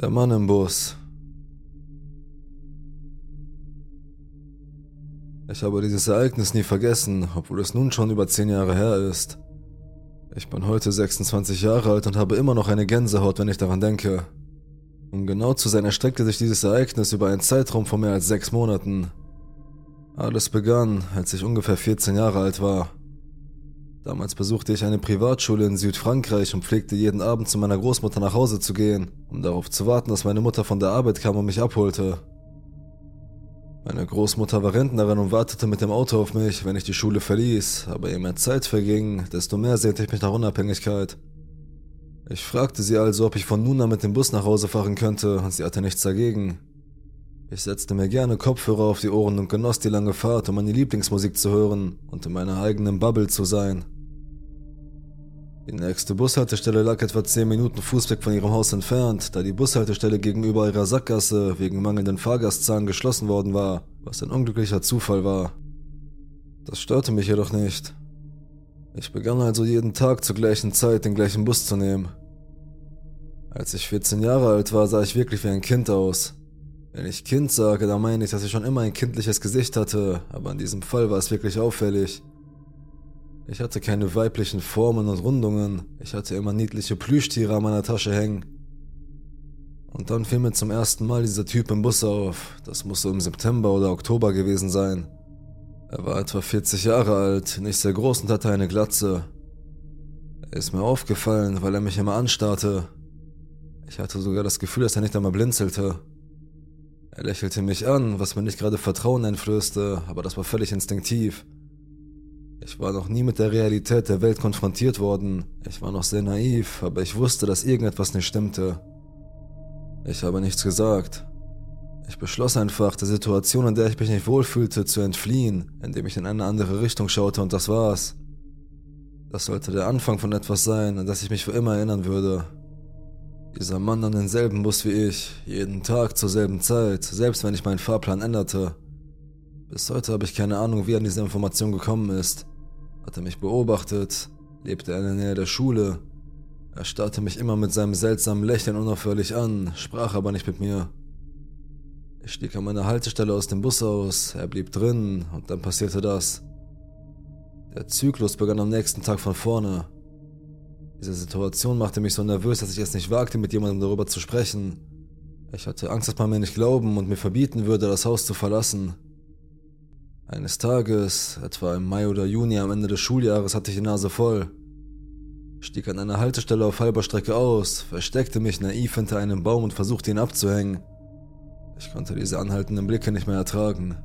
Der Mann im Bus. Ich habe dieses Ereignis nie vergessen, obwohl es nun schon über zehn Jahre her ist. Ich bin heute 26 Jahre alt und habe immer noch eine Gänsehaut, wenn ich daran denke. Um genau zu sein, erstreckte sich dieses Ereignis über einen Zeitraum von mehr als sechs Monaten. Alles begann, als ich ungefähr 14 Jahre alt war. Damals besuchte ich eine Privatschule in Südfrankreich und pflegte jeden Abend zu meiner Großmutter nach Hause zu gehen, um darauf zu warten, dass meine Mutter von der Arbeit kam und mich abholte. Meine Großmutter war Rentnerin und wartete mit dem Auto auf mich, wenn ich die Schule verließ, aber je mehr Zeit verging, desto mehr sehnte ich mich nach Unabhängigkeit. Ich fragte sie also, ob ich von nun an mit dem Bus nach Hause fahren könnte, und sie hatte nichts dagegen. Ich setzte mir gerne Kopfhörer auf die Ohren und genoss die lange Fahrt, um meine Lieblingsmusik zu hören und in meiner eigenen Bubble zu sein. Die nächste Bushaltestelle lag etwa 10 Minuten Fußweg von ihrem Haus entfernt, da die Bushaltestelle gegenüber ihrer Sackgasse wegen mangelnden Fahrgastzahlen geschlossen worden war, was ein unglücklicher Zufall war. Das störte mich jedoch nicht. Ich begann also jeden Tag zur gleichen Zeit den gleichen Bus zu nehmen. Als ich 14 Jahre alt war, sah ich wirklich wie ein Kind aus. Wenn ich Kind sage, dann meine ich, dass ich schon immer ein kindliches Gesicht hatte, aber in diesem Fall war es wirklich auffällig. Ich hatte keine weiblichen Formen und Rundungen, ich hatte immer niedliche Plüschtiere an meiner Tasche hängen. Und dann fiel mir zum ersten Mal dieser Typ im Bus auf, das muss so im September oder Oktober gewesen sein. Er war etwa 40 Jahre alt, nicht sehr groß und hatte eine Glatze. Er ist mir aufgefallen, weil er mich immer anstarrte. Ich hatte sogar das Gefühl, dass er nicht einmal blinzelte. Er lächelte mich an, was mir nicht gerade Vertrauen einflößte, aber das war völlig instinktiv. Ich war noch nie mit der Realität der Welt konfrontiert worden. Ich war noch sehr naiv, aber ich wusste, dass irgendetwas nicht stimmte. Ich habe nichts gesagt. Ich beschloss einfach, der Situation, in der ich mich nicht wohlfühlte, zu entfliehen, indem ich in eine andere Richtung schaute und das war's. Das sollte der Anfang von etwas sein, an das ich mich für immer erinnern würde. Dieser Mann an denselben Bus wie ich, jeden Tag zur selben Zeit, selbst wenn ich meinen Fahrplan änderte. Bis heute habe ich keine Ahnung, wie er an diese Information gekommen ist. Hat er mich beobachtet? Lebte in der Nähe der Schule? Er starrte mich immer mit seinem seltsamen Lächeln unaufhörlich an, sprach aber nicht mit mir. Ich stieg an meiner Haltestelle aus dem Bus aus, er blieb drin und dann passierte das. Der Zyklus begann am nächsten Tag von vorne. Diese Situation machte mich so nervös, dass ich es nicht wagte, mit jemandem darüber zu sprechen. Ich hatte Angst, dass man mir nicht glauben und mir verbieten würde, das Haus zu verlassen. Eines Tages, etwa im Mai oder Juni am Ende des Schuljahres, hatte ich die Nase voll. Stieg an einer Haltestelle auf halber Strecke aus, versteckte mich naiv hinter einem Baum und versuchte ihn abzuhängen. Ich konnte diese anhaltenden Blicke nicht mehr ertragen.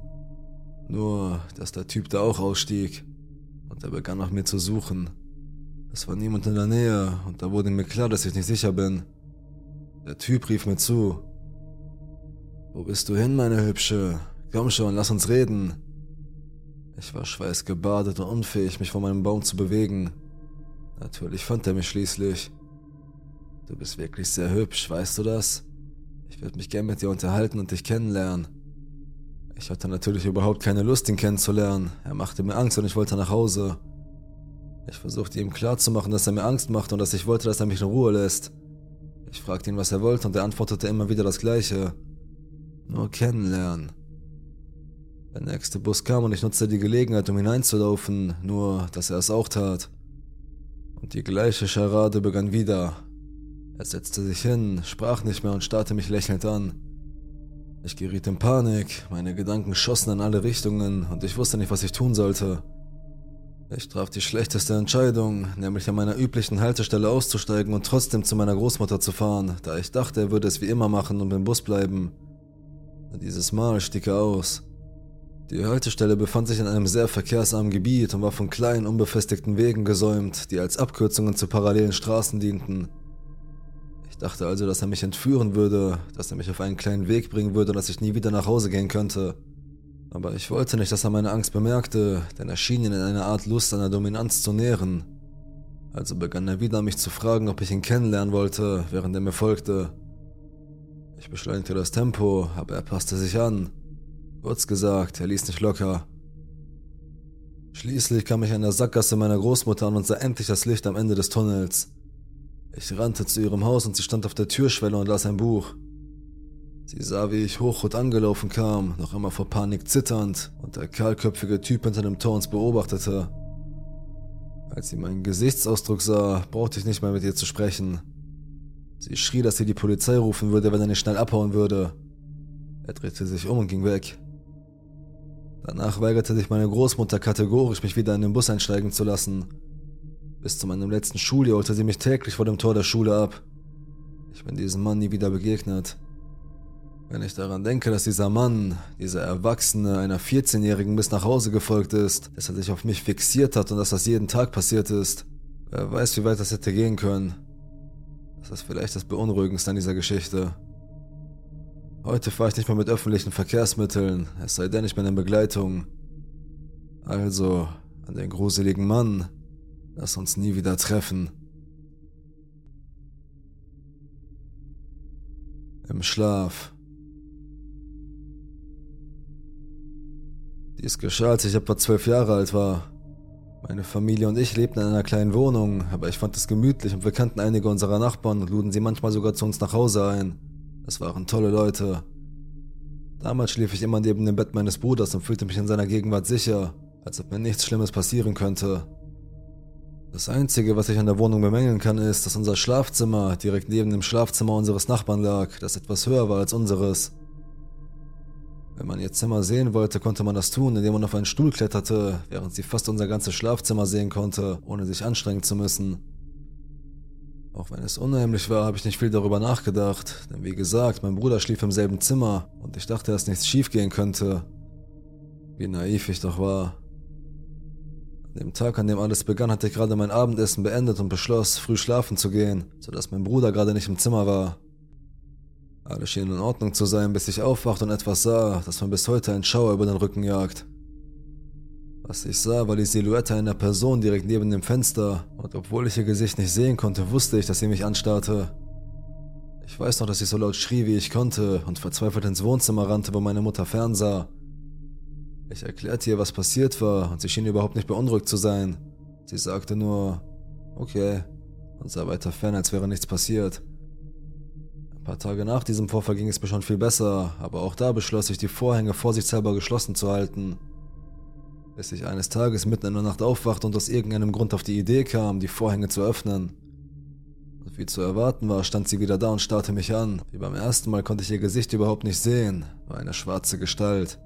Nur, dass der Typ da auch ausstieg und er begann nach mir zu suchen. Es war niemand in der Nähe und da wurde mir klar, dass ich nicht sicher bin. Der Typ rief mir zu. Wo bist du hin, meine Hübsche? Komm schon, lass uns reden. Ich war schweißgebadet und unfähig, mich von meinem Baum zu bewegen. Natürlich fand er mich schließlich. Du bist wirklich sehr hübsch, weißt du das? Ich würde mich gern mit dir unterhalten und dich kennenlernen. Ich hatte natürlich überhaupt keine Lust, ihn kennenzulernen. Er machte mir Angst und ich wollte nach Hause. Ich versuchte ihm klarzumachen, dass er mir Angst macht und dass ich wollte, dass er mich in Ruhe lässt. Ich fragte ihn, was er wollte, und er antwortete immer wieder das Gleiche. Nur kennenlernen. Der nächste Bus kam und ich nutzte die Gelegenheit, um hineinzulaufen, nur dass er es auch tat. Und die gleiche Scharade begann wieder. Er setzte sich hin, sprach nicht mehr und starrte mich lächelnd an. Ich geriet in Panik, meine Gedanken schossen in alle Richtungen und ich wusste nicht, was ich tun sollte. Ich traf die schlechteste Entscheidung, nämlich an meiner üblichen Haltestelle auszusteigen und trotzdem zu meiner Großmutter zu fahren, da ich dachte, er würde es wie immer machen und im Bus bleiben. Dieses Mal stieg er aus. Die Haltestelle befand sich in einem sehr verkehrsarmen Gebiet und war von kleinen, unbefestigten Wegen gesäumt, die als Abkürzungen zu parallelen Straßen dienten. Ich dachte also, dass er mich entführen würde, dass er mich auf einen kleinen Weg bringen würde und dass ich nie wieder nach Hause gehen könnte. Aber ich wollte nicht, dass er meine Angst bemerkte, denn er schien ihn in einer Art Lust der Dominanz zu nähren. Also begann er wieder mich zu fragen, ob ich ihn kennenlernen wollte, während er mir folgte. Ich beschleunigte das Tempo, aber er passte sich an. Kurz gesagt, er ließ nicht locker. Schließlich kam ich an der Sackgasse meiner Großmutter an und sah endlich das Licht am Ende des Tunnels. Ich rannte zu ihrem Haus und sie stand auf der Türschwelle und las ein Buch. Sie sah, wie ich hochrot angelaufen kam, noch immer vor Panik zitternd, und der kahlköpfige Typ hinter dem Tor uns beobachtete. Als sie meinen Gesichtsausdruck sah, brauchte ich nicht mehr mit ihr zu sprechen. Sie schrie, dass sie die Polizei rufen würde, wenn er nicht schnell abhauen würde. Er drehte sich um und ging weg. Danach weigerte sich meine Großmutter kategorisch, mich wieder in den Bus einsteigen zu lassen. Bis zu meinem letzten Schuljahr holte sie mich täglich vor dem Tor der Schule ab. Ich bin diesem Mann nie wieder begegnet. Wenn ich daran denke, dass dieser Mann, dieser Erwachsene einer 14-Jährigen bis nach Hause gefolgt ist, dass er sich auf mich fixiert hat und dass das jeden Tag passiert ist, wer weiß, wie weit das hätte gehen können. Das ist vielleicht das Beunruhigendste an dieser Geschichte. Heute fahre ich nicht mehr mit öffentlichen Verkehrsmitteln, es sei denn, ich bin in Begleitung. Also, an den gruseligen Mann, lass uns nie wieder treffen. Im Schlaf. Dies geschah, als ich etwa zwölf Jahre alt war. Meine Familie und ich lebten in einer kleinen Wohnung, aber ich fand es gemütlich und wir kannten einige unserer Nachbarn und luden sie manchmal sogar zu uns nach Hause ein. Es waren tolle Leute. Damals schlief ich immer neben dem Bett meines Bruders und fühlte mich in seiner Gegenwart sicher, als ob mir nichts Schlimmes passieren könnte. Das Einzige, was ich an der Wohnung bemängeln kann, ist, dass unser Schlafzimmer direkt neben dem Schlafzimmer unseres Nachbarn lag, das etwas höher war als unseres. Wenn man ihr Zimmer sehen wollte, konnte man das tun, indem man auf einen Stuhl kletterte, während sie fast unser ganzes Schlafzimmer sehen konnte, ohne sich anstrengen zu müssen. Auch wenn es unheimlich war, habe ich nicht viel darüber nachgedacht, denn wie gesagt, mein Bruder schlief im selben Zimmer und ich dachte, dass nichts schiefgehen könnte. Wie naiv ich doch war. An dem Tag, an dem alles begann, hatte ich gerade mein Abendessen beendet und beschloss, früh schlafen zu gehen, sodass mein Bruder gerade nicht im Zimmer war. Alles schien in Ordnung zu sein, bis ich aufwachte und etwas sah, das mir bis heute ein Schauer über den Rücken jagt. Was ich sah, war die Silhouette einer Person direkt neben dem Fenster, und obwohl ich ihr Gesicht nicht sehen konnte, wusste ich, dass sie mich anstarrte. Ich weiß noch, dass ich so laut schrie, wie ich konnte, und verzweifelt ins Wohnzimmer rannte, wo meine Mutter fernsah. Ich erklärte ihr, was passiert war, und sie schien überhaupt nicht beunruhigt zu sein. Sie sagte nur, okay, und sah weiter fern, als wäre nichts passiert. Ein paar Tage nach diesem Vorfall ging es mir schon viel besser, aber auch da beschloss ich, die Vorhänge vorsichtshalber geschlossen zu halten. Bis ich eines Tages mitten in der Nacht aufwachte und aus irgendeinem Grund auf die Idee kam, die Vorhänge zu öffnen. Und wie zu erwarten war, stand sie wieder da und starrte mich an. Wie beim ersten Mal konnte ich ihr Gesicht überhaupt nicht sehen, war eine schwarze Gestalt.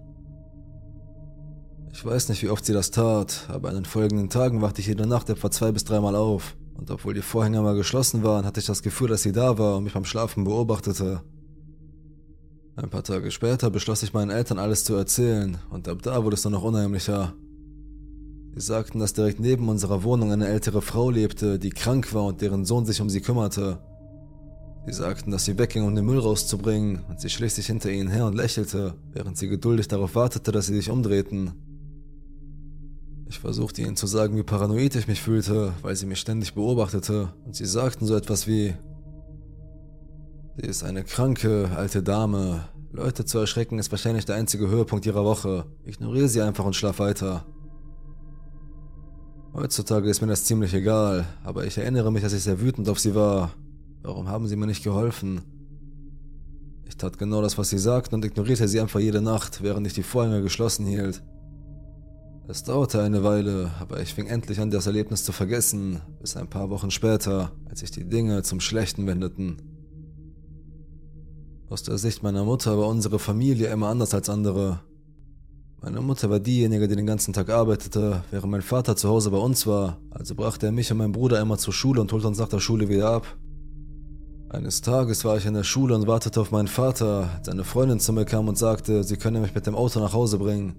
Ich weiß nicht, wie oft sie das tat, aber in den folgenden Tagen wachte ich jede Nacht etwa zwei bis dreimal auf. Und obwohl die Vorhänge mal geschlossen waren, hatte ich das Gefühl, dass sie da war und mich beim Schlafen beobachtete. Ein paar Tage später beschloss ich meinen Eltern alles zu erzählen, und ab da wurde es nur noch unheimlicher. Sie sagten, dass direkt neben unserer Wohnung eine ältere Frau lebte, die krank war und deren Sohn sich um sie kümmerte. Sie sagten, dass sie wegging, um den Müll rauszubringen, und sie schlich sich hinter ihnen her und lächelte, während sie geduldig darauf wartete, dass sie sich umdrehten. Ich versuchte ihnen zu sagen, wie paranoid ich mich fühlte, weil sie mich ständig beobachtete, und sie sagten so etwas wie, Sie ist eine kranke, alte Dame. Leute zu erschrecken ist wahrscheinlich der einzige Höhepunkt ihrer Woche. Ignoriere sie einfach und schlaf weiter. Heutzutage ist mir das ziemlich egal, aber ich erinnere mich, dass ich sehr wütend auf sie war. Warum haben sie mir nicht geholfen? Ich tat genau das, was sie sagten und ignorierte sie einfach jede Nacht, während ich die Vorhänge geschlossen hielt. Es dauerte eine Weile, aber ich fing endlich an, das Erlebnis zu vergessen, bis ein paar Wochen später, als sich die Dinge zum Schlechten wendeten. Aus der Sicht meiner Mutter war unsere Familie immer anders als andere. Meine Mutter war diejenige, die den ganzen Tag arbeitete, während mein Vater zu Hause bei uns war, also brachte er mich und meinen Bruder immer zur Schule und holte uns nach der Schule wieder ab. Eines Tages war ich in der Schule und wartete auf meinen Vater, seine Freundin zu mir kam und sagte, sie könne mich mit dem Auto nach Hause bringen.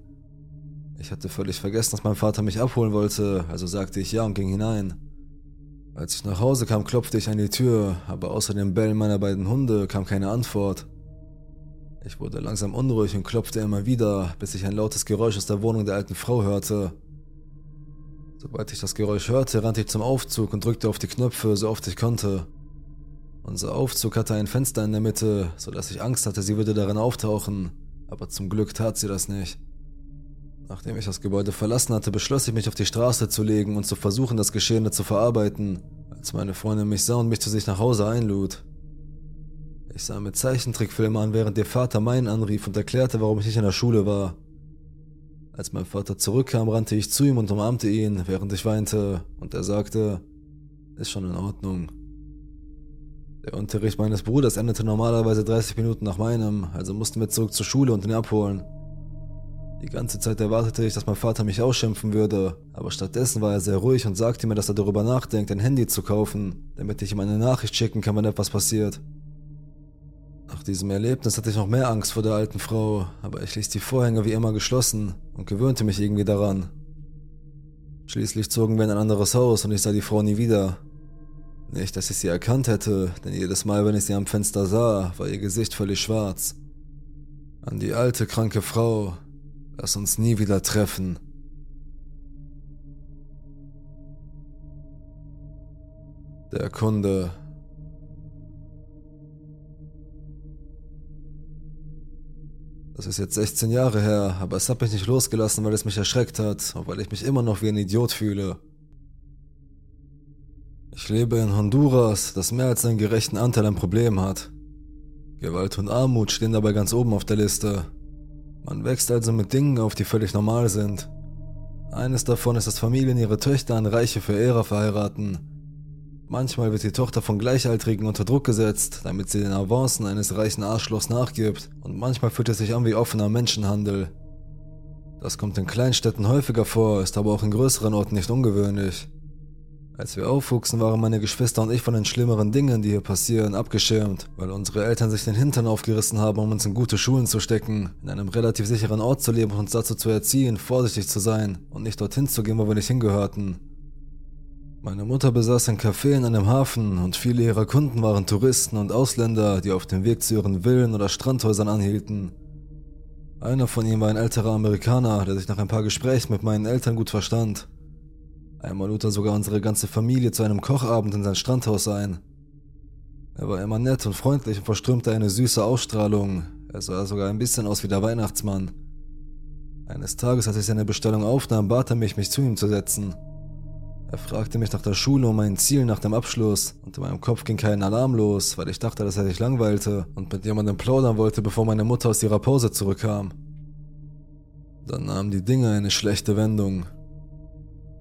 Ich hatte völlig vergessen, dass mein Vater mich abholen wollte, also sagte ich ja und ging hinein. Als ich nach Hause kam, klopfte ich an die Tür, aber außer dem Bellen meiner beiden Hunde kam keine Antwort. Ich wurde langsam unruhig und klopfte immer wieder, bis ich ein lautes Geräusch aus der Wohnung der alten Frau hörte. Sobald ich das Geräusch hörte, rannte ich zum Aufzug und drückte auf die Knöpfe, so oft ich konnte. Unser Aufzug hatte ein Fenster in der Mitte, so dass ich Angst hatte, sie würde darin auftauchen, aber zum Glück tat sie das nicht. Nachdem ich das Gebäude verlassen hatte, beschloss ich mich auf die Straße zu legen und zu versuchen, das Geschehene zu verarbeiten, als meine Freundin mich sah und mich zu sich nach Hause einlud. Ich sah mir Zeichentrickfilme an, während ihr Vater meinen anrief und erklärte, warum ich nicht in der Schule war. Als mein Vater zurückkam, rannte ich zu ihm und umarmte ihn, während ich weinte, und er sagte, ist schon in Ordnung. Der Unterricht meines Bruders endete normalerweise 30 Minuten nach meinem, also mussten wir zurück zur Schule und ihn abholen. Die ganze Zeit erwartete ich, dass mein Vater mich ausschimpfen würde, aber stattdessen war er sehr ruhig und sagte mir, dass er darüber nachdenkt, ein Handy zu kaufen, damit ich ihm eine Nachricht schicken kann, wenn etwas passiert. Nach diesem Erlebnis hatte ich noch mehr Angst vor der alten Frau, aber ich ließ die Vorhänge wie immer geschlossen und gewöhnte mich irgendwie daran. Schließlich zogen wir in ein anderes Haus und ich sah die Frau nie wieder. Nicht, dass ich sie erkannt hätte, denn jedes Mal, wenn ich sie am Fenster sah, war ihr Gesicht völlig schwarz. An die alte, kranke Frau, lass uns nie wieder treffen. Der Kunde Das ist jetzt 16 Jahre her, aber es hat mich nicht losgelassen, weil es mich erschreckt hat und weil ich mich immer noch wie ein Idiot fühle. Ich lebe in Honduras, das mehr als einen gerechten Anteil an Problemen hat. Gewalt und Armut stehen dabei ganz oben auf der Liste. Man wächst also mit Dingen auf, die völlig normal sind. Eines davon ist, dass Familien ihre Töchter an reiche Verehrer verheiraten. Manchmal wird die Tochter von Gleichaltrigen unter Druck gesetzt, damit sie den Avancen eines reichen Arschlochs nachgibt, und manchmal fühlt es sich an wie offener Menschenhandel. Das kommt in Kleinstädten häufiger vor, ist aber auch in größeren Orten nicht ungewöhnlich. Als wir aufwuchsen, waren meine Geschwister und ich von den schlimmeren Dingen, die hier passieren, abgeschirmt, weil unsere Eltern sich den Hintern aufgerissen haben, um uns in gute Schulen zu stecken, in einem relativ sicheren Ort zu leben und uns dazu zu erziehen, vorsichtig zu sein und nicht dorthin zu gehen, wo wir nicht hingehörten. Meine Mutter besaß ein Café in einem Hafen und viele ihrer Kunden waren Touristen und Ausländer, die auf dem Weg zu ihren Villen oder Strandhäusern anhielten. Einer von ihnen war ein älterer Amerikaner, der sich nach ein paar Gesprächen mit meinen Eltern gut verstand. Einmal lud er sogar unsere ganze Familie zu einem Kochabend in sein Strandhaus ein. Er war immer nett und freundlich und verströmte eine süße Ausstrahlung. Er sah sogar ein bisschen aus wie der Weihnachtsmann. Eines Tages, als ich seine Bestellung aufnahm, bat er mich, mich zu ihm zu setzen. Er fragte mich nach der Schule und meinen Zielen nach dem Abschluss und in meinem Kopf ging kein Alarm los, weil ich dachte, dass er sich langweilte und mit jemandem plaudern wollte, bevor meine Mutter aus ihrer Pause zurückkam. Dann nahmen die Dinge eine schlechte Wendung.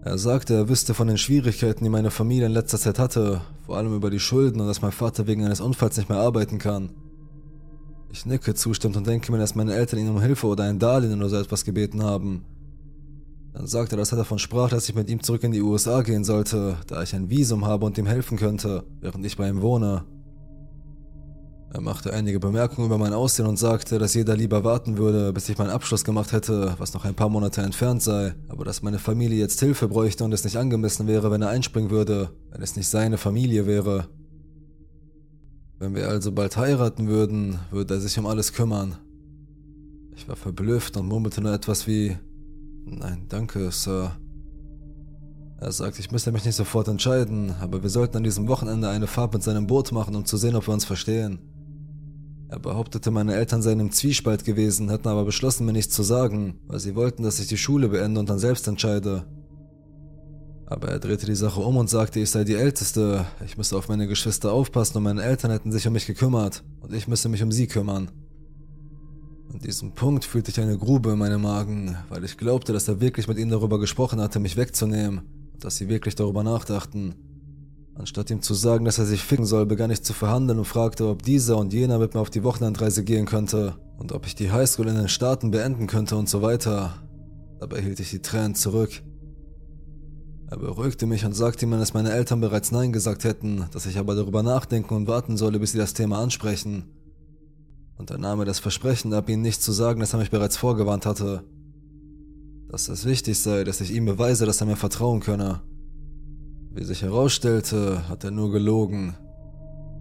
Er sagte, er wüsste von den Schwierigkeiten, die meine Familie in letzter Zeit hatte, vor allem über die Schulden und dass mein Vater wegen eines Unfalls nicht mehr arbeiten kann. Ich nicke zustimmend und denke mir, dass meine Eltern ihn um Hilfe oder ein Darlehen oder so etwas gebeten haben. Dann sagte er, dass er davon sprach, dass ich mit ihm zurück in die USA gehen sollte, da ich ein Visum habe und ihm helfen könnte, während ich bei ihm wohne. Er machte einige Bemerkungen über mein Aussehen und sagte, dass jeder lieber warten würde, bis ich meinen Abschluss gemacht hätte, was noch ein paar Monate entfernt sei, aber dass meine Familie jetzt Hilfe bräuchte und es nicht angemessen wäre, wenn er einspringen würde, wenn es nicht seine Familie wäre. Wenn wir also bald heiraten würden, würde er sich um alles kümmern. Ich war verblüfft und murmelte nur etwas wie Nein, danke, Sir. Er sagt, ich müsste mich nicht sofort entscheiden, aber wir sollten an diesem Wochenende eine Fahrt mit seinem Boot machen, um zu sehen, ob wir uns verstehen. Er behauptete, meine Eltern seien im Zwiespalt gewesen, hätten aber beschlossen, mir nichts zu sagen, weil sie wollten, dass ich die Schule beende und dann selbst entscheide. Aber er drehte die Sache um und sagte, ich sei die Älteste, ich müsse auf meine Geschwister aufpassen und meine Eltern hätten sich um mich gekümmert und ich müsse mich um sie kümmern. An diesem Punkt fühlte ich eine Grube in meinem Magen, weil ich glaubte, dass er wirklich mit ihnen darüber gesprochen hatte, mich wegzunehmen und dass sie wirklich darüber nachdachten. Anstatt ihm zu sagen, dass er sich ficken soll, begann ich zu verhandeln und fragte, ob dieser und jener mit mir auf die Wochenendreise gehen könnte und ob ich die Highschool in den Staaten beenden könnte und so weiter. Dabei hielt ich die Tränen zurück. Er beruhigte mich und sagte mir, dass meine Eltern bereits Nein gesagt hätten, dass ich aber darüber nachdenken und warten solle, bis sie das Thema ansprechen und er nahm mir das Versprechen ab, ihm nicht zu sagen, dass er mich bereits vorgewarnt hatte. Dass es wichtig sei, dass ich ihm beweise, dass er mir vertrauen könne. Wie sich herausstellte, hat er nur gelogen.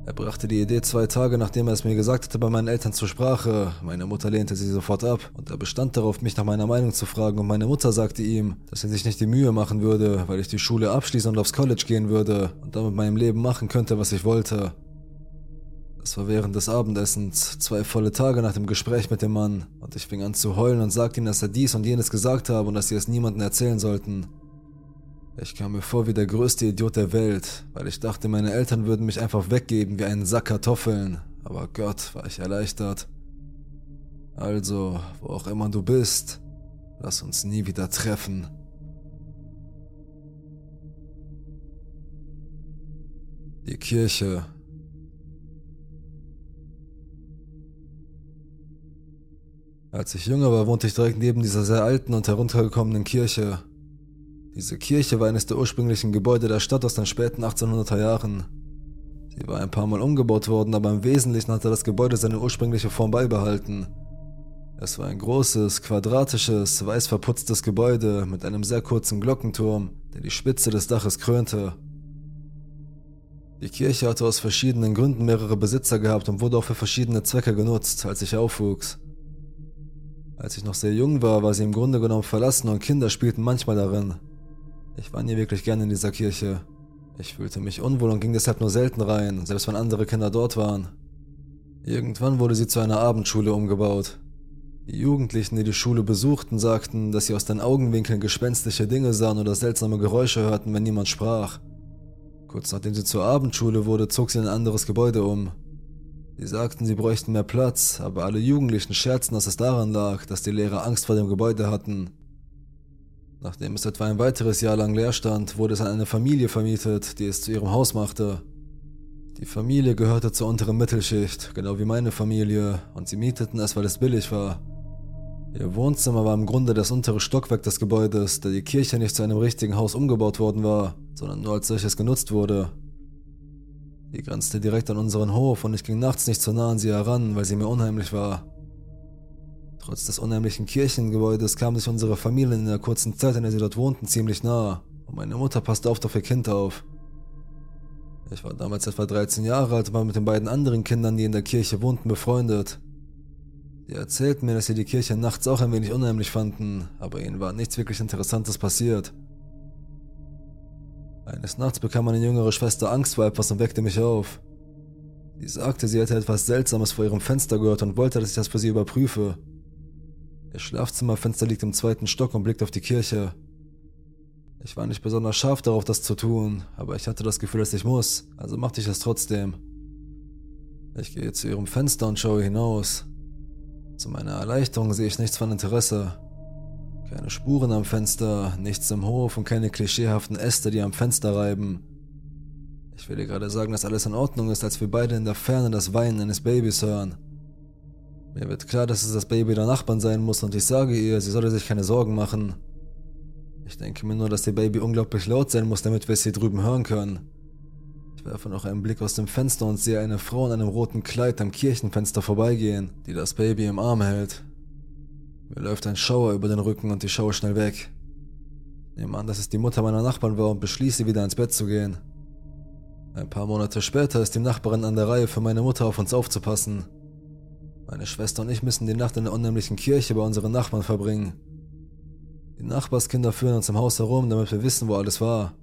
Er brachte die Idee zwei Tage, nachdem er es mir gesagt hatte, bei meinen Eltern zur Sprache. Meine Mutter lehnte sie sofort ab und er bestand darauf, mich nach meiner Meinung zu fragen und meine Mutter sagte ihm, dass er sich nicht die Mühe machen würde, weil ich die Schule abschließen und aufs College gehen würde und damit meinem Leben machen könnte, was ich wollte. Es war während des Abendessens, zwei volle Tage nach dem Gespräch mit dem Mann, und ich fing an zu heulen und sagte ihm, dass er dies und jenes gesagt habe und dass sie es niemandem erzählen sollten. Ich kam mir vor wie der größte Idiot der Welt, weil ich dachte, meine Eltern würden mich einfach weggeben wie einen Sack Kartoffeln, aber Gott war ich erleichtert. Also, wo auch immer du bist, lass uns nie wieder treffen. Die Kirche. Als ich jünger war, wohnte ich direkt neben dieser sehr alten und heruntergekommenen Kirche. Diese Kirche war eines der ursprünglichen Gebäude der Stadt aus den späten 1800er Jahren. Sie war ein paar Mal umgebaut worden, aber im Wesentlichen hatte das Gebäude seine ursprüngliche Form beibehalten. Es war ein großes, quadratisches, weiß verputztes Gebäude mit einem sehr kurzen Glockenturm, der die Spitze des Daches krönte. Die Kirche hatte aus verschiedenen Gründen mehrere Besitzer gehabt und wurde auch für verschiedene Zwecke genutzt, als ich aufwuchs. Als ich noch sehr jung war, war sie im Grunde genommen verlassen und Kinder spielten manchmal darin. Ich war nie wirklich gerne in dieser Kirche. Ich fühlte mich unwohl und ging deshalb nur selten rein, selbst wenn andere Kinder dort waren. Irgendwann wurde sie zu einer Abendschule umgebaut. Die Jugendlichen, die die Schule besuchten, sagten, dass sie aus den Augenwinkeln gespenstische Dinge sahen oder seltsame Geräusche hörten, wenn niemand sprach. Kurz nachdem sie zur Abendschule wurde, zog sie in ein anderes Gebäude um. Sie sagten, sie bräuchten mehr Platz, aber alle Jugendlichen scherzten, dass es daran lag, dass die Lehrer Angst vor dem Gebäude hatten. Nachdem es etwa ein weiteres Jahr lang leer stand, wurde es an eine Familie vermietet, die es zu ihrem Haus machte. Die Familie gehörte zur unteren Mittelschicht, genau wie meine Familie, und sie mieteten es, weil es billig war. Ihr Wohnzimmer war im Grunde das untere Stockwerk des Gebäudes, da die Kirche nicht zu einem richtigen Haus umgebaut worden war, sondern nur als solches genutzt wurde. Die grenzte direkt an unseren Hof und ich ging nachts nicht so nah an sie heran, weil sie mir unheimlich war. Trotz des unheimlichen Kirchengebäudes kam sich unsere Familie in der kurzen Zeit, in der sie dort wohnten, ziemlich nah, und meine Mutter passte oft auf ihr Kind auf. Ich war damals etwa 13 Jahre alt und war mit den beiden anderen Kindern, die in der Kirche wohnten, befreundet. Sie erzählten mir, dass sie die Kirche nachts auch ein wenig unheimlich fanden, aber ihnen war nichts wirklich Interessantes passiert. Eines Nachts bekam meine jüngere Schwester Angst vor etwas und weckte mich auf. Sie sagte, sie hätte etwas Seltsames vor ihrem Fenster gehört und wollte, dass ich das für sie überprüfe. Ihr Schlafzimmerfenster liegt im zweiten Stock und blickt auf die Kirche. Ich war nicht besonders scharf darauf, das zu tun, aber ich hatte das Gefühl, dass ich muss, also machte ich es trotzdem. Ich gehe zu ihrem Fenster und schaue hinaus. Zu meiner Erleichterung sehe ich nichts von Interesse. Keine Spuren am Fenster, nichts im Hof und keine klischeehaften Äste, die am Fenster reiben. Ich will dir gerade sagen, dass alles in Ordnung ist, als wir beide in der Ferne das Weinen eines Babys hören. Mir wird klar, dass es das Baby der Nachbarn sein muss und ich sage ihr, sie solle sich keine Sorgen machen. Ich denke mir nur, dass ihr Baby unglaublich laut sein muss, damit wir es hier drüben hören können. Ich werfe noch einen Blick aus dem Fenster und sehe eine Frau in einem roten Kleid am Kirchenfenster vorbeigehen, die das Baby im Arm hält. Mir läuft ein Schauer über den Rücken und ich schaue schnell weg. Nehme an, dass es die Mutter meiner Nachbarn war und beschließe, wieder ins Bett zu gehen. Ein paar Monate später ist die Nachbarin an der Reihe für meine Mutter auf uns aufzupassen. Meine Schwester und ich müssen die Nacht in der unheimlichen Kirche bei unseren Nachbarn verbringen. Die Nachbarskinder führen uns im Haus herum, damit wir wissen, wo alles war.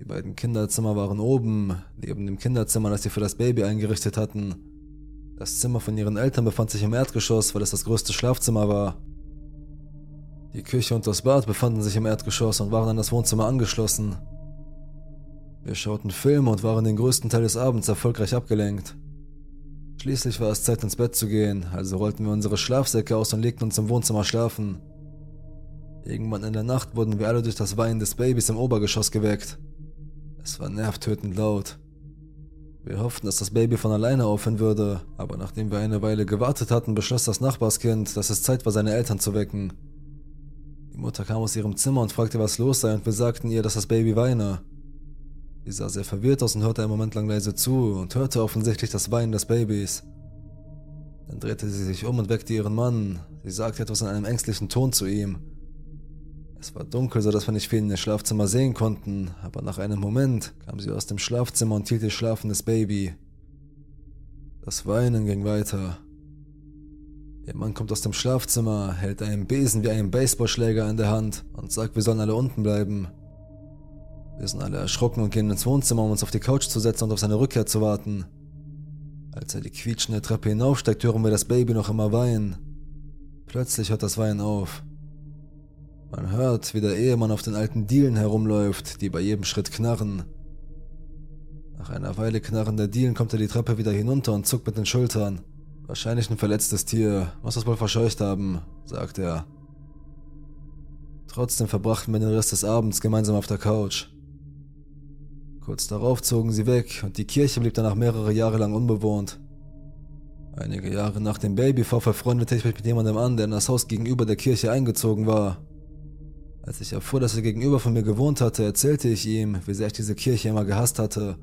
Die beiden Kinderzimmer waren oben, neben dem Kinderzimmer, das sie für das Baby eingerichtet hatten. Das Zimmer von ihren Eltern befand sich im Erdgeschoss, weil es das größte Schlafzimmer war. Die Küche und das Bad befanden sich im Erdgeschoss und waren an das Wohnzimmer angeschlossen. Wir schauten Filme und waren den größten Teil des Abends erfolgreich abgelenkt. Schließlich war es Zeit ins Bett zu gehen, also rollten wir unsere Schlafsäcke aus und legten uns im Wohnzimmer schlafen. Irgendwann in der Nacht wurden wir alle durch das Weinen des Babys im Obergeschoss geweckt. Es war nervtötend laut. Wir hofften, dass das Baby von alleine aufhören würde, aber nachdem wir eine Weile gewartet hatten, beschloss das Nachbarskind, dass es Zeit war, seine Eltern zu wecken. Die Mutter kam aus ihrem Zimmer und fragte, was los sei, und wir sagten ihr, dass das Baby weine. Sie sah sehr verwirrt aus und hörte einen Moment lang leise zu und hörte offensichtlich das Weinen des Babys. Dann drehte sie sich um und weckte ihren Mann. Sie sagte etwas in einem ängstlichen Ton zu ihm. Es war dunkel, so dass wir nicht viel in ihr Schlafzimmer sehen konnten, aber nach einem Moment kam sie aus dem Schlafzimmer und hielt ihr schlafendes Baby. Das Weinen ging weiter. Ihr Mann kommt aus dem Schlafzimmer, hält einen Besen wie einen Baseballschläger in der Hand und sagt, wir sollen alle unten bleiben. Wir sind alle erschrocken und gehen ins Wohnzimmer, um uns auf die Couch zu setzen und auf seine Rückkehr zu warten. Als er die quietschende Treppe hinaufsteigt, hören wir das Baby noch immer weinen. Plötzlich hört das Weinen auf. Man hört, wie der Ehemann auf den alten Dielen herumläuft, die bei jedem Schritt knarren. Nach einer Weile knarrender Dielen kommt er die Treppe wieder hinunter und zuckt mit den Schultern. Wahrscheinlich ein verletztes Tier, muss das wohl verscheucht haben, sagt er. Trotzdem verbrachten wir den Rest des Abends gemeinsam auf der Couch. Kurz darauf zogen sie weg und die Kirche blieb danach mehrere Jahre lang unbewohnt. Einige Jahre nach dem Babyfall verfreundete ich mich mit jemandem an, der in das Haus gegenüber der Kirche eingezogen war. Als ich erfuhr, dass er gegenüber von mir gewohnt hatte, erzählte ich ihm, wie sehr ich diese Kirche immer gehasst hatte.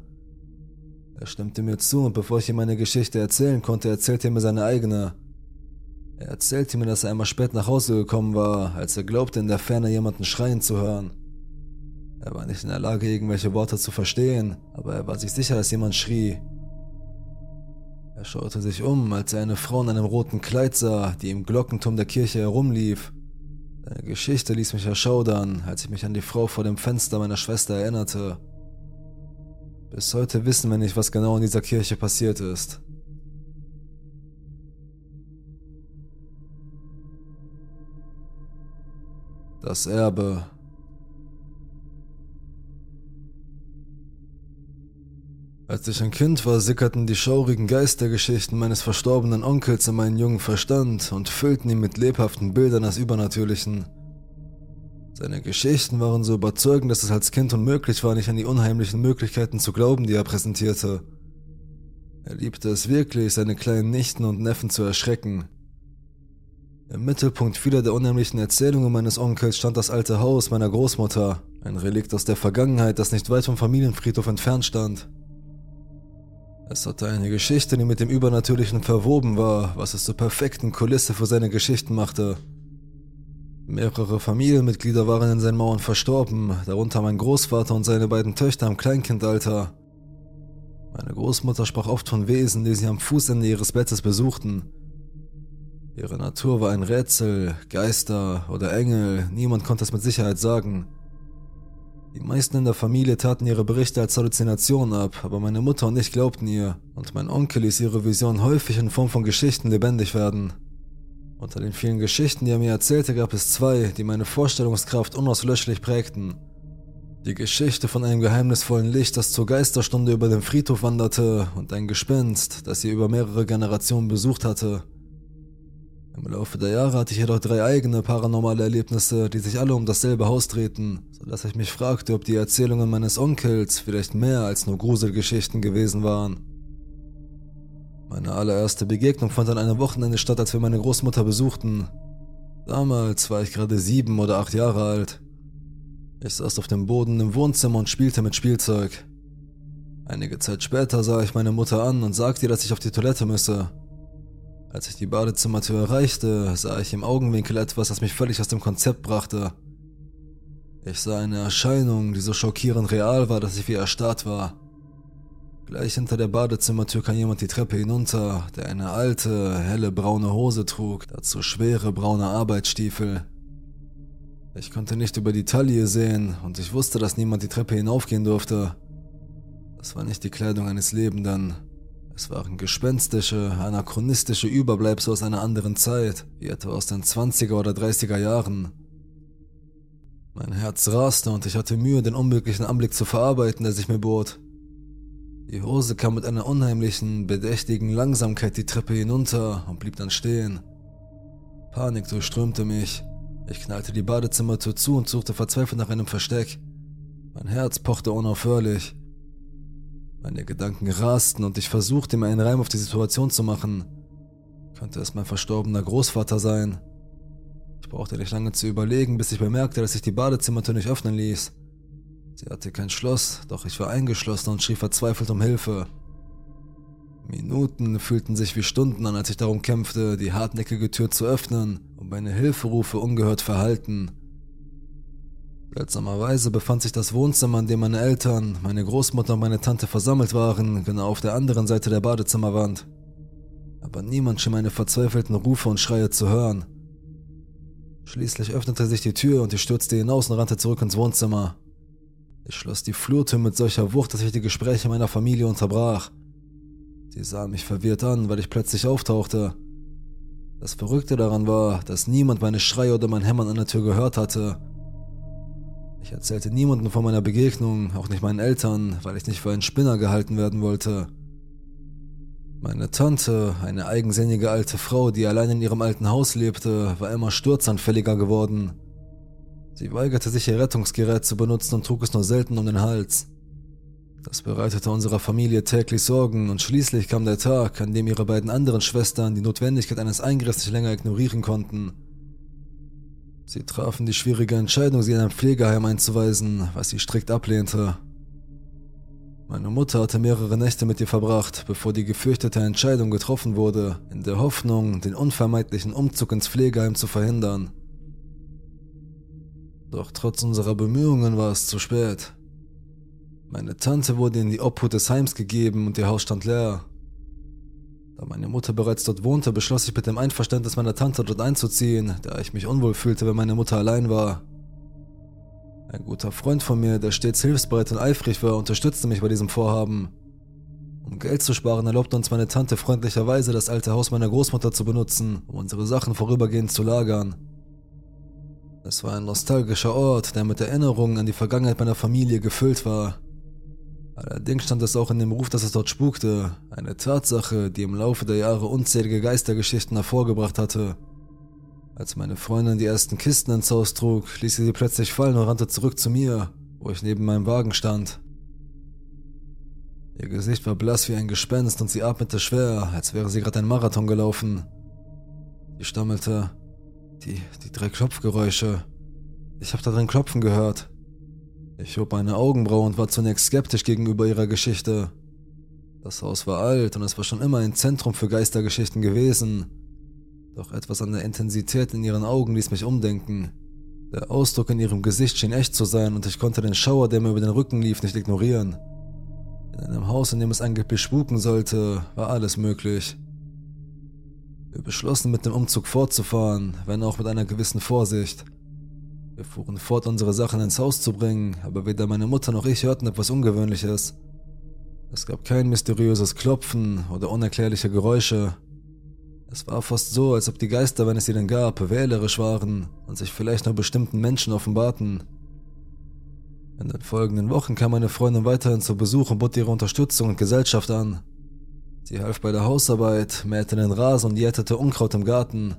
Er stimmte mir zu und bevor ich ihm meine Geschichte erzählen konnte, erzählte er mir seine eigene. Er erzählte mir, dass er einmal spät nach Hause gekommen war, als er glaubte, in der Ferne jemanden schreien zu hören. Er war nicht in der Lage, irgendwelche Worte zu verstehen, aber er war sich sicher, dass jemand schrie. Er schaute sich um, als er eine Frau in einem roten Kleid sah, die im Glockenturm der Kirche herumlief. Seine Geschichte ließ mich erschaudern, als ich mich an die Frau vor dem Fenster meiner Schwester erinnerte. Bis heute wissen wir nicht, was genau in dieser Kirche passiert ist. Das Erbe Als ich ein Kind war, sickerten die schaurigen Geistergeschichten meines verstorbenen Onkels in meinen jungen Verstand und füllten ihn mit lebhaften Bildern des Übernatürlichen. Seine Geschichten waren so überzeugend, dass es als Kind unmöglich war, nicht an die unheimlichen Möglichkeiten zu glauben, die er präsentierte. Er liebte es wirklich, seine kleinen Nichten und Neffen zu erschrecken. Im Mittelpunkt vieler der unheimlichen Erzählungen meines Onkels stand das alte Haus meiner Großmutter, ein Relikt aus der Vergangenheit, das nicht weit vom Familienfriedhof entfernt stand. Es hatte eine Geschichte, die mit dem Übernatürlichen verwoben war, was es zur perfekten Kulisse für seine Geschichten machte. Mehrere Familienmitglieder waren in seinen Mauern verstorben, darunter mein Großvater und seine beiden Töchter im Kleinkindalter. Meine Großmutter sprach oft von Wesen, die sie am Fußende ihres Bettes besuchten. Ihre Natur war ein Rätsel, Geister oder Engel, niemand konnte es mit Sicherheit sagen. Die meisten in der Familie taten ihre Berichte als Halluzination ab, aber meine Mutter und ich glaubten ihr, und mein Onkel ließ ihre Vision häufig in Form von Geschichten lebendig werden. Unter den vielen Geschichten, die er mir erzählte, gab es zwei, die meine Vorstellungskraft unauslöschlich prägten. Die Geschichte von einem geheimnisvollen Licht, das zur Geisterstunde über den Friedhof wanderte, und ein Gespenst, das sie über mehrere Generationen besucht hatte. Im Laufe der Jahre hatte ich jedoch drei eigene paranormale Erlebnisse, die sich alle um dasselbe Haus drehten, sodass ich mich fragte, ob die Erzählungen meines Onkels vielleicht mehr als nur Gruselgeschichten gewesen waren. Meine allererste Begegnung fand an einem Wochenende statt, als wir meine Großmutter besuchten. Damals war ich gerade sieben oder acht Jahre alt. Ich saß auf dem Boden im Wohnzimmer und spielte mit Spielzeug. Einige Zeit später sah ich meine Mutter an und sagte ihr, dass ich auf die Toilette müsse. Als ich die Badezimmertür erreichte, sah ich im Augenwinkel etwas, das mich völlig aus dem Konzept brachte. Ich sah eine Erscheinung, die so schockierend real war, dass ich wie erstarrt war. Gleich hinter der Badezimmertür kam jemand die Treppe hinunter, der eine alte, helle braune Hose trug, dazu schwere braune Arbeitsstiefel. Ich konnte nicht über die Taille sehen und ich wusste, dass niemand die Treppe hinaufgehen durfte. Das war nicht die Kleidung eines Lebenden, es waren gespenstische, anachronistische Überbleibsel aus einer anderen Zeit, wie etwa aus den 20er oder 30er Jahren. Mein Herz raste und ich hatte Mühe, den unmöglichen Anblick zu verarbeiten, der sich mir bot. Die Hose kam mit einer unheimlichen, bedächtigen Langsamkeit die Treppe hinunter und blieb dann stehen. Panik durchströmte mich. Ich knallte die Badezimmertür zu und suchte verzweifelt nach einem Versteck. Mein Herz pochte unaufhörlich. Meine Gedanken rasten und ich versuchte mir einen Reim auf die Situation zu machen. Könnte es mein verstorbener Großvater sein? Ich brauchte nicht lange zu überlegen, bis ich bemerkte, dass sich die Badezimmertür nicht öffnen ließ. Sie hatte kein Schloss, doch ich war eingeschlossen und schrie verzweifelt um Hilfe. Minuten fühlten sich wie Stunden an, als ich darum kämpfte, die hartnäckige Tür zu öffnen und meine Hilferufe ungehört verhalten. Seltsamerweise befand sich das Wohnzimmer, in dem meine Eltern, meine Großmutter und meine Tante versammelt waren, genau auf der anderen Seite der Badezimmerwand. Aber niemand schien meine verzweifelten Rufe und Schreie zu hören. Schließlich öffnete sich die Tür und ich stürzte hinaus und rannte zurück ins Wohnzimmer. Ich schloss die Flurtür mit solcher Wucht, dass ich die Gespräche meiner Familie unterbrach. Sie sahen mich verwirrt an, weil ich plötzlich auftauchte. Das Verrückte daran war, dass niemand meine Schreie oder mein Hämmern an der Tür gehört hatte Ich erzählte niemandem von meiner Begegnung, auch nicht meinen Eltern, weil ich nicht für einen Spinner gehalten werden wollte. Meine Tante, eine eigensinnige alte Frau, die allein in ihrem alten Haus lebte, war immer sturzanfälliger geworden. Sie weigerte sich ihr Rettungsgerät zu benutzen und trug es nur selten um den Hals. Das bereitete unserer Familie täglich Sorgen und schließlich kam der Tag, an dem ihre beiden anderen Schwestern die Notwendigkeit eines Eingriffs nicht länger ignorieren konnten. Sie trafen die schwierige Entscheidung, sie in ein Pflegeheim einzuweisen, was sie strikt ablehnte. Meine Mutter hatte mehrere Nächte mit ihr verbracht, bevor die gefürchtete Entscheidung getroffen wurde, in der Hoffnung, den unvermeidlichen Umzug ins Pflegeheim zu verhindern. Doch trotz unserer Bemühungen war es zu spät. Meine Tante wurde in die Obhut des Heims gegeben und ihr Haus stand leer. Da meine Mutter bereits dort wohnte, beschloss ich mit dem Einverständnis meiner Tante dort einzuziehen, da ich mich unwohl fühlte, wenn meine Mutter allein war. Ein guter Freund von mir, der stets hilfsbereit und eifrig war, unterstützte mich bei diesem Vorhaben. Um Geld zu sparen, erlaubte uns meine Tante freundlicherweise, das alte Haus meiner Großmutter zu benutzen, um unsere Sachen vorübergehend zu lagern. Es war ein nostalgischer Ort, der mit Erinnerungen an die Vergangenheit meiner Familie gefüllt war. Allerdings stand es auch in dem Ruf, dass es dort spukte, eine Tatsache, die im Laufe der Jahre unzählige Geistergeschichten hervorgebracht hatte. Als meine Freundin die ersten Kisten ins Haus trug, ließ sie sie plötzlich fallen und rannte zurück zu mir, wo ich neben meinem Wagen stand. Ihr Gesicht war blass wie ein Gespenst und sie atmete schwer, als wäre sie gerade einen Marathon gelaufen. Sie stammelte, die, die drei Klopfgeräusche. Ich habe da drin Klopfen gehört. Ich hob eine Augenbraue und war zunächst skeptisch gegenüber ihrer Geschichte. Das Haus war alt und es war schon immer ein Zentrum für Geistergeschichten gewesen. Doch etwas an der Intensität in ihren Augen ließ mich umdenken. Der Ausdruck in ihrem Gesicht schien echt zu sein und ich konnte den Schauer, der mir über den Rücken lief, nicht ignorieren. In einem Haus, in dem es angeblich spuken sollte, war alles möglich. Wir beschlossen, mit dem Umzug fortzufahren, wenn auch mit einer gewissen Vorsicht. Wir fuhren fort, unsere Sachen ins Haus zu bringen, aber weder meine Mutter noch ich hörten etwas Ungewöhnliches. Es gab kein mysteriöses Klopfen oder unerklärliche Geräusche. Es war fast so, als ob die Geister, wenn es sie denn gab, wählerisch waren und sich vielleicht nur bestimmten Menschen offenbarten. In den folgenden Wochen kam meine Freundin weiterhin zu Besuch und bot ihre Unterstützung und Gesellschaft an. Sie half bei der Hausarbeit, mähte den Rasen und jätete Unkraut im Garten.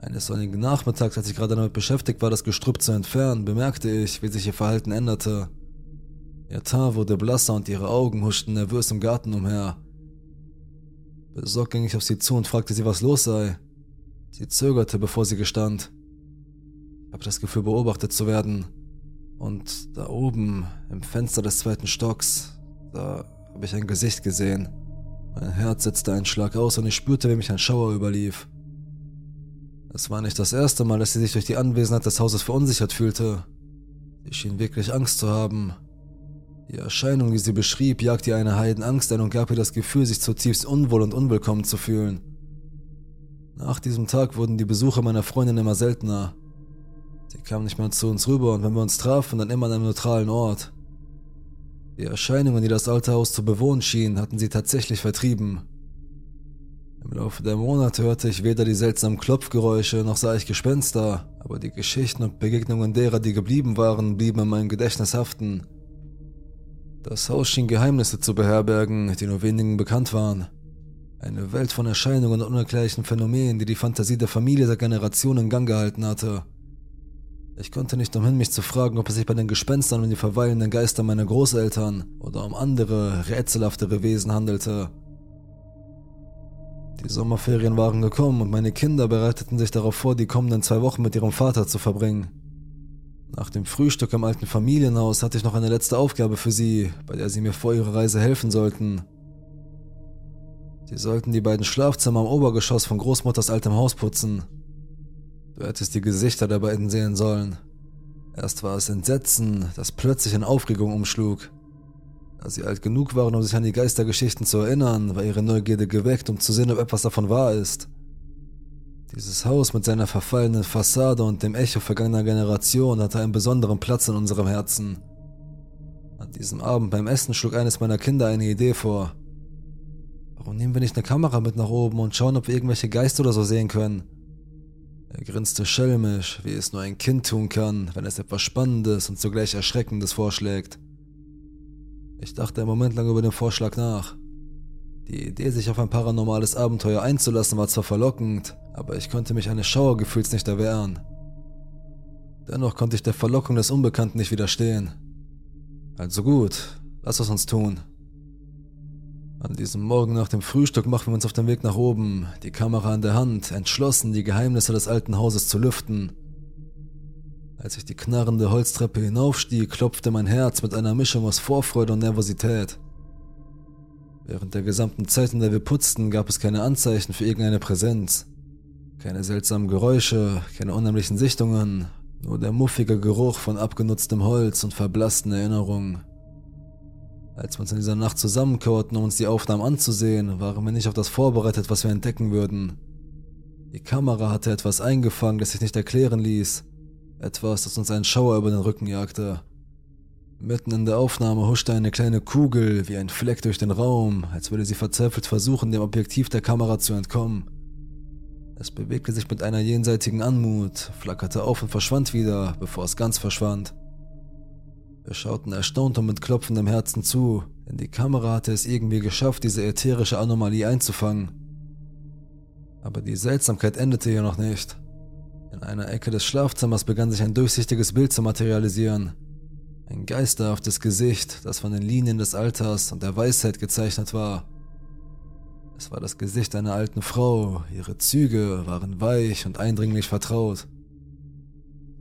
Eines sonnigen Nachmittags, als ich gerade damit beschäftigt war, das Gestrüpp zu entfernen, bemerkte ich, wie sich ihr Verhalten änderte. Ihr Teint wurde blasser und ihre Augen huschten nervös im Garten umher. Besorgt ging ich auf sie zu und fragte sie, was los sei. Sie zögerte, bevor sie gestand. Ich habe das Gefühl, beobachtet zu werden. Und da oben, im Fenster des zweiten Stocks, da habe ich ein Gesicht gesehen. Mein Herz setzte einen Schlag aus und ich spürte, wie mich ein Schauer überlief. Es war nicht das erste Mal, dass sie sich durch die Anwesenheit des Hauses verunsichert fühlte. Sie schien wirklich Angst zu haben, die Erscheinung, die sie beschrieb, jagte ihr eine Heidenangst ein und gab ihr das Gefühl, sich zutiefst unwohl und unwillkommen zu fühlen. Nach diesem Tag wurden die Besuche meiner Freundin immer seltener. Sie kam nicht mehr zu uns rüber und wenn wir uns trafen, dann immer an einem neutralen Ort. Die Erscheinungen, die das alte Haus zu bewohnen schienen, hatten sie tatsächlich vertrieben. Im Laufe der Monate hörte ich weder die seltsamen Klopfgeräusche noch sah ich Gespenster, aber die Geschichten und Begegnungen derer, die geblieben waren, blieben in meinem Gedächtnis haften. Das Haus schien Geheimnisse zu beherbergen, die nur wenigen bekannt waren. Eine Welt von Erscheinungen und unerklärlichen Phänomenen, die die Fantasie der Familie seit Generationen in Gang gehalten hatte. Ich konnte nicht umhin, mich zu fragen, ob es sich bei den Gespenstern um die verweilenden Geister meiner Großeltern oder um andere, rätselhaftere Wesen handelte. Die Sommerferien waren gekommen und meine Kinder bereiteten sich darauf vor, die kommenden zwei Wochen mit ihrem Vater zu verbringen. Nach dem Frühstück im alten Familienhaus hatte ich noch eine letzte Aufgabe für sie, bei der sie mir vor ihrer Reise helfen sollten. Sie sollten die beiden Schlafzimmer im Obergeschoss von Großmutters altem Haus putzen. Du hättest die Gesichter der beiden sehen sollen. Erst war es Entsetzen, das plötzlich in Aufregung umschlug. Da sie alt genug waren, um sich an die Geistergeschichten zu erinnern, war ihre Neugierde geweckt, um zu sehen, ob etwas davon wahr ist. Dieses Haus mit seiner verfallenen Fassade und dem Echo vergangener Generation hatte einen besonderen Platz in unserem Herzen. An diesem Abend beim Essen schlug eines meiner Kinder eine Idee vor. Warum nehmen wir nicht eine Kamera mit nach oben und schauen, ob wir irgendwelche Geister oder so sehen können? Er grinste schelmisch, wie es nur ein Kind tun kann, wenn es etwas Spannendes und zugleich Erschreckendes vorschlägt. Ich dachte einen Moment lang über den Vorschlag nach. Die Idee, sich auf ein paranormales Abenteuer einzulassen, war zwar verlockend, aber ich konnte mich eines Schauergefühls nicht erwehren. Dennoch konnte ich der Verlockung des Unbekannten nicht widerstehen. Also gut, lass es uns tun. An diesem Morgen nach dem Frühstück machen wir uns auf den Weg nach oben, die Kamera in der Hand, entschlossen, die Geheimnisse des alten Hauses zu lüften. Als ich die knarrende Holztreppe hinaufstieg, klopfte mein Herz mit einer Mischung aus Vorfreude und Nervosität. Während der gesamten Zeit, in der wir putzten, gab es keine Anzeichen für irgendeine Präsenz. Keine seltsamen Geräusche, keine unheimlichen Sichtungen, nur der muffige Geruch von abgenutztem Holz und verblassten Erinnerungen. Als wir uns in dieser Nacht zusammenkauerten, um uns die Aufnahmen anzusehen, waren wir nicht auf das vorbereitet, was wir entdecken würden. Die Kamera hatte etwas eingefangen, das sich nicht erklären ließ. Etwas, das uns einen Schauer über den Rücken jagte. Mitten in der Aufnahme huschte eine kleine Kugel wie ein Fleck durch den Raum, als würde sie verzweifelt versuchen, dem Objektiv der Kamera zu entkommen. Es bewegte sich mit einer jenseitigen Anmut, flackerte auf und verschwand wieder, bevor es ganz verschwand. Wir schauten erstaunt und mit klopfendem Herzen zu, denn die Kamera hatte es irgendwie geschafft, diese ätherische Anomalie einzufangen. Aber die Seltsamkeit endete hier noch nicht. In einer Ecke des Schlafzimmers begann sich ein durchsichtiges Bild zu materialisieren, ein geisterhaftes Gesicht, das von den Linien des Alters und der Weisheit gezeichnet war. Es war das Gesicht einer alten Frau, ihre Züge waren weich und eindringlich vertraut.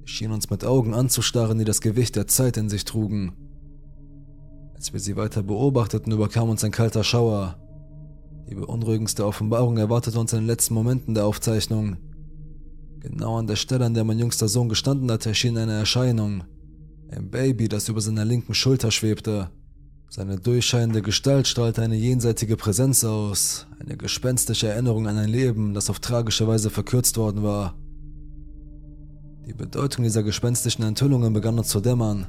Sie schien uns mit Augen anzustarren, die das Gewicht der Zeit in sich trugen. Als wir sie weiter beobachteten, überkam uns ein kalter Schauer. Die beunruhigendste Offenbarung erwartete uns in den letzten Momenten der Aufzeichnung. Genau an der Stelle, an der mein jüngster Sohn gestanden hatte, erschien eine Erscheinung, ein Baby, das über seiner linken Schulter schwebte. Seine durchscheinende Gestalt strahlte eine jenseitige Präsenz aus, eine gespenstische Erinnerung an ein Leben, das auf tragische Weise verkürzt worden war. Die Bedeutung dieser gespenstischen Enthüllungen begann uns zu dämmern.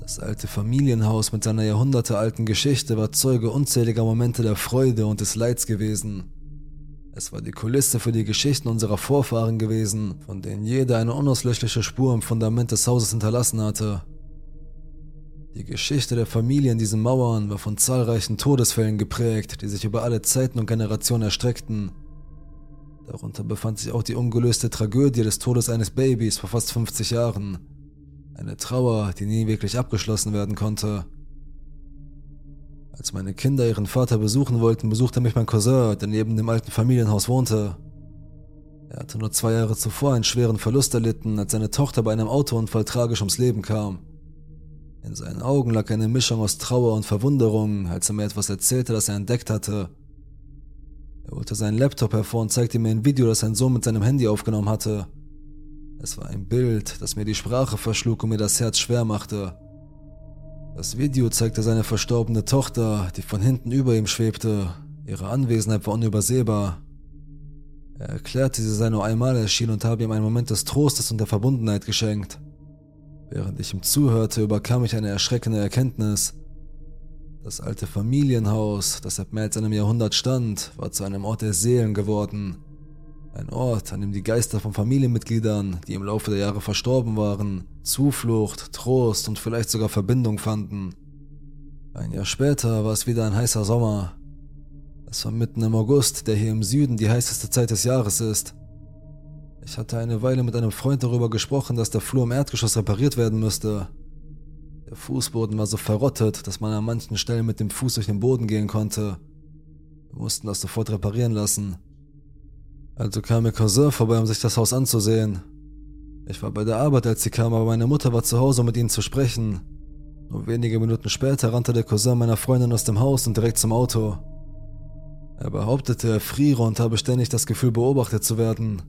Das alte Familienhaus mit seiner jahrhundertealten Geschichte war Zeuge unzähliger Momente der Freude und des Leids gewesen. Es war die Kulisse für die Geschichten unserer Vorfahren gewesen, von denen jeder eine unauslöschliche Spur im Fundament des Hauses hinterlassen hatte. Die Geschichte der Familie in diesen Mauern war von zahlreichen Todesfällen geprägt, die sich über alle Zeiten und Generationen erstreckten. Darunter befand sich auch die ungelöste Tragödie des Todes eines Babys vor fast 50 Jahren. Eine Trauer, die nie wirklich abgeschlossen werden konnte. Als meine Kinder ihren Vater besuchen wollten, besuchte mich mein Cousin, der neben dem alten Familienhaus wohnte. Er hatte nur zwei Jahre zuvor einen schweren Verlust erlitten, als seine Tochter bei einem Autounfall tragisch ums Leben kam. In seinen Augen lag eine Mischung aus Trauer und Verwunderung, als er mir etwas erzählte, das er entdeckt hatte. Er holte seinen Laptop hervor und zeigte mir ein Video, das sein Sohn mit seinem Handy aufgenommen hatte. Es war ein Bild, das mir die Sprache verschlug und mir das Herz schwer machte. Das Video zeigte seine verstorbene Tochter, die von hinten über ihm schwebte. Ihre Anwesenheit war unübersehbar. Er erklärte, sie sei nur einmal erschienen und habe ihm einen Moment des Trostes und der Verbundenheit geschenkt. Während ich ihm zuhörte, überkam ich eine erschreckende Erkenntnis. Das alte Familienhaus, das seit mehr als einem Jahrhundert stand, war zu einem Ort der Seelen geworden. Ein Ort, an dem die Geister von Familienmitgliedern, die im Laufe der Jahre verstorben waren, Zuflucht, Trost und vielleicht sogar Verbindung fanden. Ein Jahr später war es wieder ein heißer Sommer. Es war mitten im August, der hier im Süden die heißeste Zeit des Jahres ist. Ich hatte eine Weile mit einem Freund darüber gesprochen, dass der Flur im Erdgeschoss repariert werden müsste. Der Fußboden war so verrottet, dass man an manchen Stellen mit dem Fuß durch den Boden gehen konnte. Wir mussten das sofort reparieren lassen. Also kam ihr Cousin vorbei, um sich das Haus anzusehen. Ich war bei der Arbeit, als sie kam, aber meine Mutter war zu Hause, um mit ihnen zu sprechen. Nur wenige Minuten später rannte der Cousin meiner Freundin aus dem Haus und direkt zum Auto. Er behauptete, er friere und habe ständig das Gefühl, beobachtet zu werden.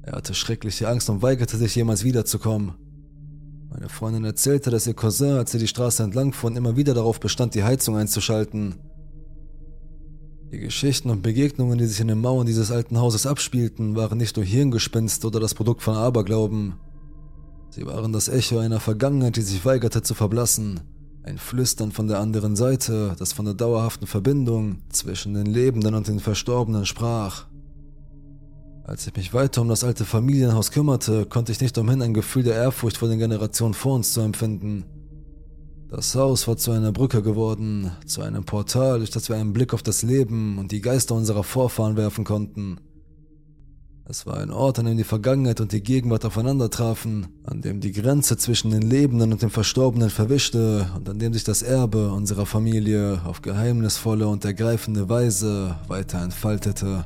Er hatte schreckliche Angst und weigerte sich jemals wiederzukommen. Meine Freundin erzählte, dass ihr Cousin, als sie die Straße entlang fuhren, immer wieder darauf bestand, die Heizung einzuschalten. Die Geschichten und Begegnungen, die sich in den Mauern dieses alten Hauses abspielten, waren nicht nur Hirngespinst oder das Produkt von Aberglauben. Sie waren das Echo einer Vergangenheit, die sich weigerte zu verblassen. Ein Flüstern von der anderen Seite, das von der dauerhaften Verbindung zwischen den Lebenden und den Verstorbenen sprach. Als ich mich weiter um das alte Familienhaus kümmerte, konnte ich nicht umhin, ein Gefühl der Ehrfurcht vor den Generationen vor uns zu empfinden. Das Haus war zu einer Brücke geworden, zu einem Portal, durch das wir einen Blick auf das Leben und die Geister unserer Vorfahren werfen konnten. Es war ein Ort, an dem die Vergangenheit und die Gegenwart aufeinander trafen, an dem die Grenze zwischen den Lebenden und den Verstorbenen verwischte und an dem sich das Erbe unserer Familie auf geheimnisvolle und ergreifende Weise weiter entfaltete.